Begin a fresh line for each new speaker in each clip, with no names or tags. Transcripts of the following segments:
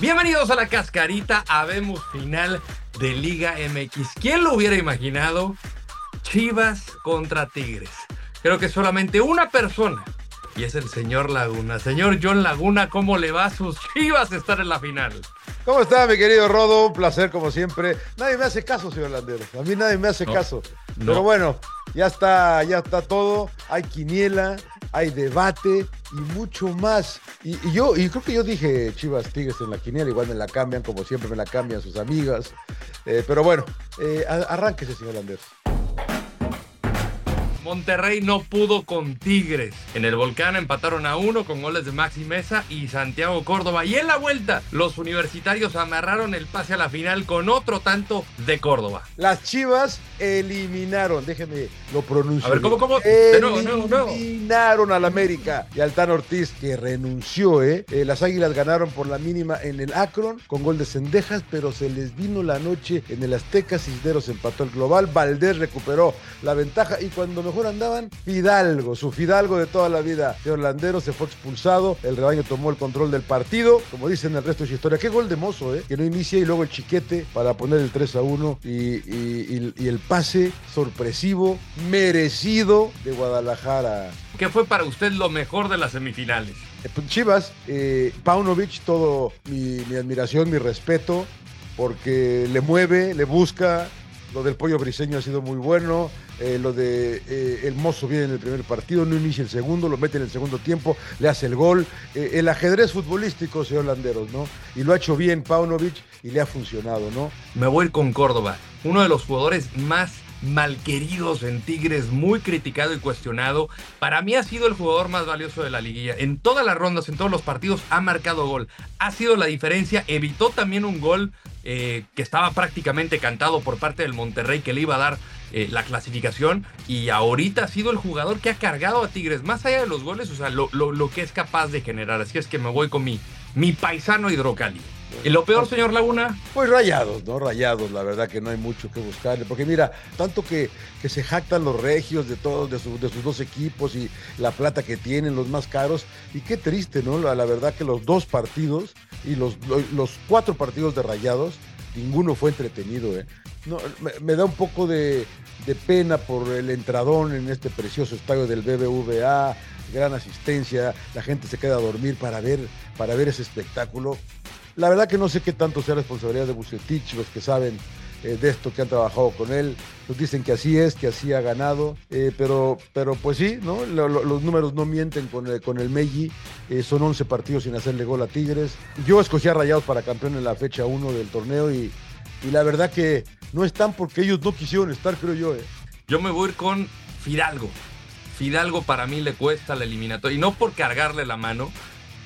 Bienvenidos a la cascarita, habemos final de Liga MX. ¿Quién lo hubiera imaginado? Chivas contra Tigres. Creo que solamente una persona, y es el señor Laguna. Señor John Laguna, ¿cómo le va a sus Chivas estar en la final?
¿Cómo está, mi querido Rodo? Un placer, como siempre. Nadie me hace caso, señor Landero. A mí nadie me hace
No,
caso.
no.
Pero bueno, ya está, ya está todo. Hay quiniela, hay debate y mucho más. Y, yo, y creo que yo dije Chivas Tigres en la quiniela, igual me la cambian, como siempre me la cambian sus amigas. Eh, pero bueno, eh, arránquese, señor Landero.
Monterrey no pudo con Tigres. En el Volcán empataron a uno con goles de Maxi Mesa y Santiago Córdoba. Y en la vuelta, los universitarios amarraron el pase a la final con otro tanto de Córdoba.
Las Chivas eliminaron, déjeme lo pronuncio.
A ver, ¿cómo, cómo? De nuevo, de nuevo, de nuevo.
Eliminaron al América y al Tan Ortiz, que renunció, ¿eh? Eh, Las Águilas ganaron por la mínima en el Akron con gol de Cendejas, pero se les vino la noche en el Azteca. Cisneros empató el global. Valdés recuperó la ventaja y cuando mejor andaban, Fidalgo, su Fidalgo de toda la vida de Orlandero, se fue expulsado. El rebaño tomó el control del partido. Como dicen el resto de su historia, qué gol de mozo, ¿eh? Que no inicia y luego el chiquete para poner el 3 a 1 y, y- y- y el pase sorpresivo, merecido de Guadalajara.
¿Qué fue para usted lo mejor de las semifinales?
Eh, pues, Chivas, eh, Paunovic, todo mi, mi admiración, mi respeto, porque le mueve, le busca. Lo del pollo briseño ha sido muy bueno. eh, lo de eh, el mozo viene en el primer partido, no inicia el segundo, lo mete en el segundo tiempo, le hace el gol. Eh, el ajedrez futbolístico, señor Landeros, ¿no? Y lo ha hecho bien Paunovic y le ha funcionado, ¿no?
Me voy con Córdoba, uno de los jugadores más malqueridos en Tigres, muy criticado y cuestionado. Para mí ha sido el jugador más valioso de la liguilla. En todas las rondas, en todos los partidos, ha marcado gol. Ha sido la diferencia. Evitó también un gol eh, que estaba prácticamente cantado por parte del Monterrey que le iba a dar eh, la clasificación. Y ahorita ha sido el jugador que ha cargado a Tigres, más allá de los goles, o sea, lo, lo- lo que es capaz de generar. Así es que me voy con mi, mi paisano hidrocali. Y lo peor, señor Laguna,
Pues rayados, ¿no? Rayados, la verdad que no hay mucho que buscarle. Porque mira, tanto que, que se jactan los regios de todos, de, su- de sus dos equipos y la plata que tienen, los más caros. Y qué triste, ¿no? La, verdad que los dos partidos y los, los cuatro partidos de rayados, ninguno fue entretenido, ¿eh? No, me, me da un poco de, de pena por el entradón en este precioso estadio del BBVA, gran asistencia, la gente se queda a dormir para ver, para ver ese espectáculo. La verdad que no sé qué tanto sea responsabilidad de Bucetich, los que saben eh, de esto, que han trabajado con él. Nos dicen que así es, que así ha ganado. eh, pero, pero pues sí, ¿no? Lo- lo- los números no mienten con el, con el eh, son 11 partidos sin hacerle gol a Tigres. Yo escogí a Rayados para campeón en la fecha 1 del torneo y, y la verdad que no están porque ellos no quisieron estar, creo yo. ¿eh?
Yo me voy a ir con Fidalgo. Fidalgo para mí le cuesta la eliminatoria. Y no por cargarle la mano,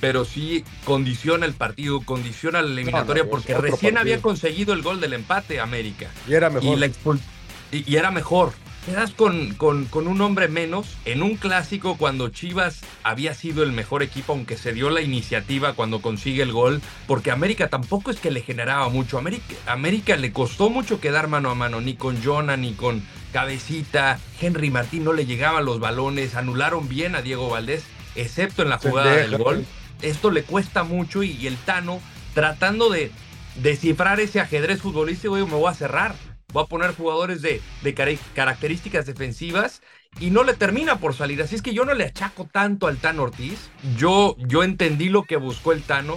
pero sí condiciona el partido, condiciona la eliminatoria, porque recién
partido.
había conseguido el gol del empate América.
Y era mejor.
Y, la expul- y- y era mejor. Quedas con, con, con un hombre menos en un clásico cuando Chivas había sido el mejor equipo, aunque se dio la iniciativa cuando consigue el gol, porque América tampoco es que le generaba mucho. América, América le costó mucho quedar mano a mano, ni con Jonah, ni con Cabecita. Henry Martín no le llegaban los balones, anularon bien a Diego Valdés, excepto en la jugada del gol. Esto le cuesta mucho y, el Tano tratando de descifrar ese ajedrez futbolístico, digo, me voy a cerrar. Voy a poner jugadores de, de cara- características defensivas y no le termina por salir. Así es que yo no le achaco tanto al Tano Ortiz. Yo, yo entendí lo que buscó el Tano,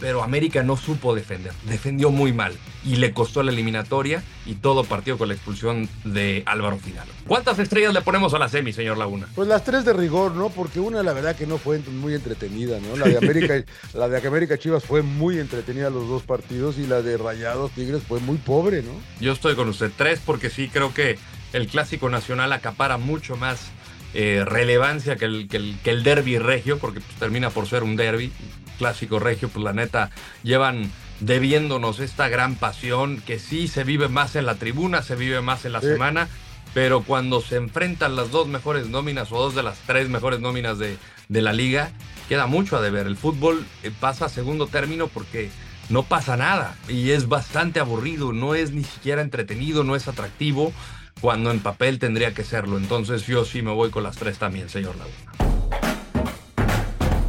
pero América no supo defender. Defendió muy mal y le costó la eliminatoria y todo partido con la expulsión de Álvaro Fidalgo. ¿Cuántas estrellas le ponemos a la semi, señor Laguna?
Pues las tres de rigor, ¿no? Porque una, la verdad, que no fue muy entretenida, ¿no? La de América, la de América Chivas fue muy entretenida los dos partidos y la de Rayados Tigres fue muy pobre, ¿no?
Yo estoy con usted. Tres, porque sí creo que el clásico nacional acapara mucho más eh, relevancia que el, que, el, que el derby regio, porque pues, termina por ser un derby clásico regio, pues la neta llevan debiéndonos esta gran pasión que sí se vive más en la tribuna, se vive más en la semana, pero cuando se enfrentan las dos mejores nóminas o dos de las tres mejores nóminas de, de la liga, queda mucho a deber. El fútbol eh, pasa a segundo término porque no pasa nada y es bastante aburrido, no es ni siquiera entretenido, no es atractivo, cuando en papel tendría que serlo. Entonces yo sí me voy con las tres también, señor Laguna.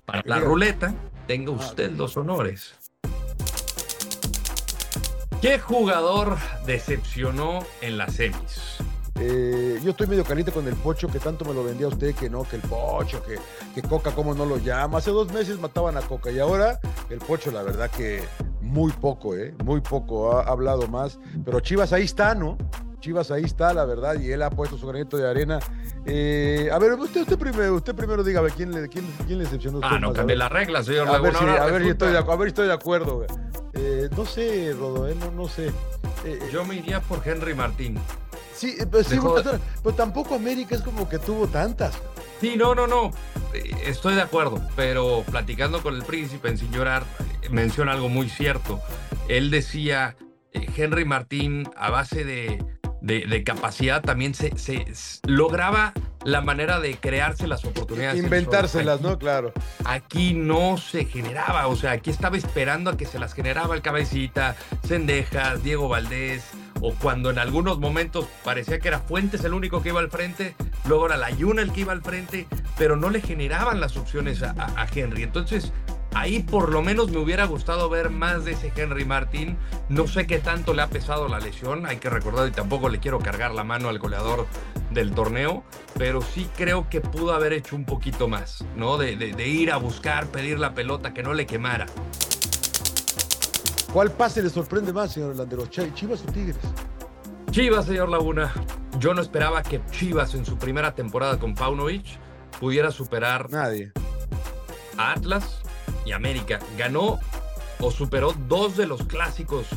Para la ruleta, tenga usted los honores. ¿Qué jugador decepcionó en las semis?
Eh, yo estoy medio caliente con el Pocho, que tanto me lo vendía usted, que no, que el Pocho, que, que Coca, ¿cómo no lo llama? Hace dos meses mataban a Coca y ahora el Pocho, la verdad que muy poco, ¿eh? Muy poco, ha hablado más. Pero Chivas ahí está, ¿no? Chivas ahí está, la verdad, y él ha puesto su granito de arena. Eh, a ver, usted, usted primero, usted primero diga, ¿quién le, quién, quién le decepcionó?
Ah, no cambie las reglas, señor
a ver, si, a, ver si estoy de, a ver si estoy de acuerdo. Eh, no sé, Rodo, eh, no, no sé. Eh,
Yo me iría por Henry Martín.
Sí, pero, sí, pero, pero tampoco América es como que tuvo tantas.
Sí, no, no, no. Estoy de acuerdo, pero platicando con el príncipe en sin llorar, menciona algo muy cierto. Él decía, Henry Martín, a base de, de, de capacidad, también se, se, lograba la manera de crearse las oportunidades.
Inventárselas, ¿no? Claro.
Aquí no se generaba, o sea, aquí estaba esperando a que se las generaba el cabecita, Cendejas, Diego Valdés, o cuando en algunos momentos parecía que era Fuentes el único que iba al frente, luego era la Yuna el que iba al frente, pero no le generaban las opciones a, a, a Henry. Entonces, Ahí por lo menos me hubiera gustado ver más de ese Henry Martín. No sé qué tanto le ha pesado la lesión, hay que recordar y tampoco le quiero cargar la mano al goleador del torneo, pero sí creo que pudo haber hecho un poquito más, ¿no? De, de, de ir a buscar, pedir la pelota, que no le quemara.
¿Cuál pase le sorprende más, señor Landero? ¿Chivas o Tigres?
Chivas, señor Laguna. Yo no esperaba que Chivas en su primera temporada con Paunovic pudiera superar
Nadie.
a Atlas, y América. Ganó o superó dos de los clásicos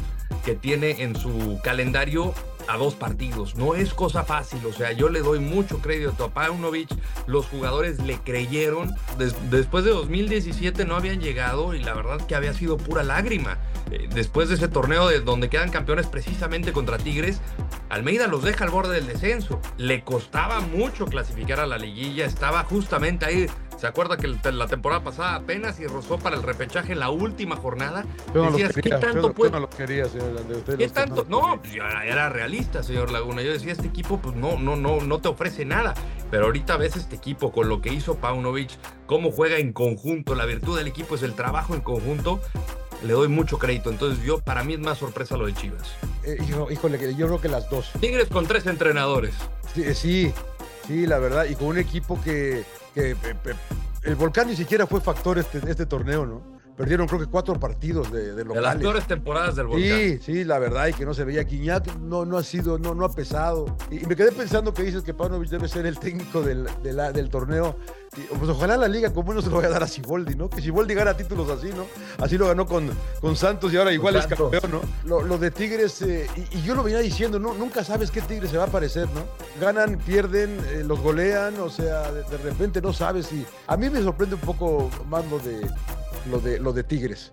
que tiene en su calendario a dos partidos. No es cosa fácil, o sea, yo le doy mucho crédito a Paunovic. Los jugadores le creyeron. Des después de 2017 no habían llegado y la verdad que había sido pura lágrima. Eh, después de ese torneo de donde quedan campeones precisamente contra Tigres, Almeida los deja al borde del descenso. Le costaba mucho clasificar a la liguilla, estaba justamente ahí ¿Se acuerda que la temporada pasada apenas y rozó para el repechaje en la última jornada?
Yo no Decías, quería, ¿qué tanto yo, puede... yo no lo quería, señor. Usted
¿Qué tanto? No, era realista, señor Laguna. Yo decía, este equipo pues no, no, no, no te ofrece nada. Pero ahorita ves este equipo con lo que hizo Paunovic, cómo juega en conjunto. La virtud del equipo es el trabajo en conjunto. Le doy mucho crédito. Entonces yo, para mí es más sorpresa lo de Chivas.
Eh, híjole, yo creo que las dos.
Tigres con tres entrenadores.
Sí, sí, sí la verdad. Y con un equipo que que el Volcán ni siquiera fue factor este, este torneo, ¿no? Perdieron creo que cuatro partidos de, de locales.
De las peores temporadas del Volcán.
Sí, sí, la verdad, y que no se veía. Quiñat no, no ha sido, no, no ha pesado. Y, y me quedé pensando que dices que Pavlovich debe ser el técnico del, de la, del torneo. Pues ojalá la liga como no se lo vaya a dar a Siboldi, ¿no? Que Siboldi gana títulos así, ¿no? Así lo ganó con, con Santos y ahora igual es campeón, ¿no? Lo, lo de Tigres, eh, y, y, yo lo venía diciendo, ¿no? Nunca sabes qué Tigres se va a aparecer, ¿no? Ganan, pierden, eh, los golean, o sea, de, de repente no sabes. Y a mí me sorprende un poco más lo de, lo de, lo de Tigres.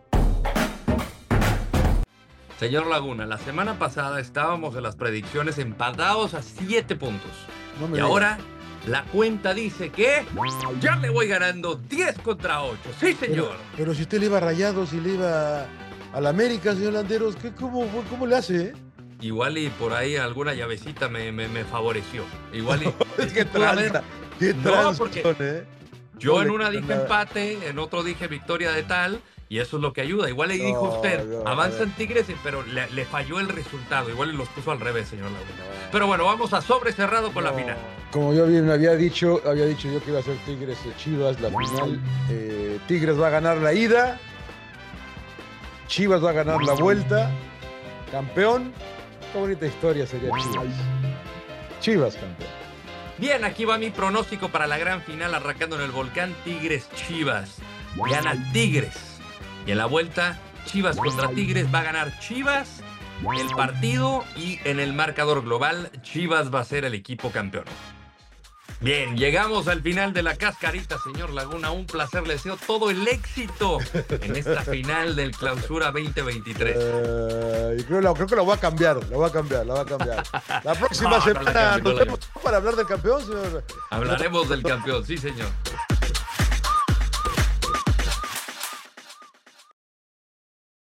Señor Laguna, la semana pasada estábamos en las predicciones empatados a 7 puntos. No y digas. ahora la cuenta dice que ya le voy ganando 10 contra 8. Sí, señor.
Pero, pero si usted le iba a Rayados y le iba a la América, señor Landeros, ¿qué, cómo, ¿cómo le hace? Eh?
Igual y por ahí alguna llavecita me, me, me favoreció. Igual y...
es que tranza, qué
no, porque eh. Yo en una dije empate, en otro dije victoria de tal, y eso es lo que ayuda. Igual le dijo no, usted, no, avanzan Tigres, pero le, le, falló el resultado. Igual los puso al revés, señor Laguna. Pero bueno, vamos a sobre cerrado con la final.
Como yo bien había dicho, había dicho yo que iba a ser Tigres Chivas la final. Eh, Tigres va a ganar la ida. Chivas va a ganar la vuelta. Campeón. Qué bonita historia sería Chivas. Chivas campeón.
Bien, aquí va mi pronóstico para la gran final arrancando en el volcán Tigres Chivas. Gana Tigres. Y en la vuelta, Chivas contra Tigres va a ganar Chivas el partido y en el marcador global, Chivas va a ser el equipo campeón. Bien, llegamos al final de la cascarita, señor Laguna. Un placer, le deseo todo el éxito en esta final del Clausura 2023.
Eh, creo, creo, que lo voy a cambiar, lo voy a cambiar, lo voy a cambiar. La próxima semana nos vemos para hablar del campeón, señor.
Hablaremos del campeón, sí, señor.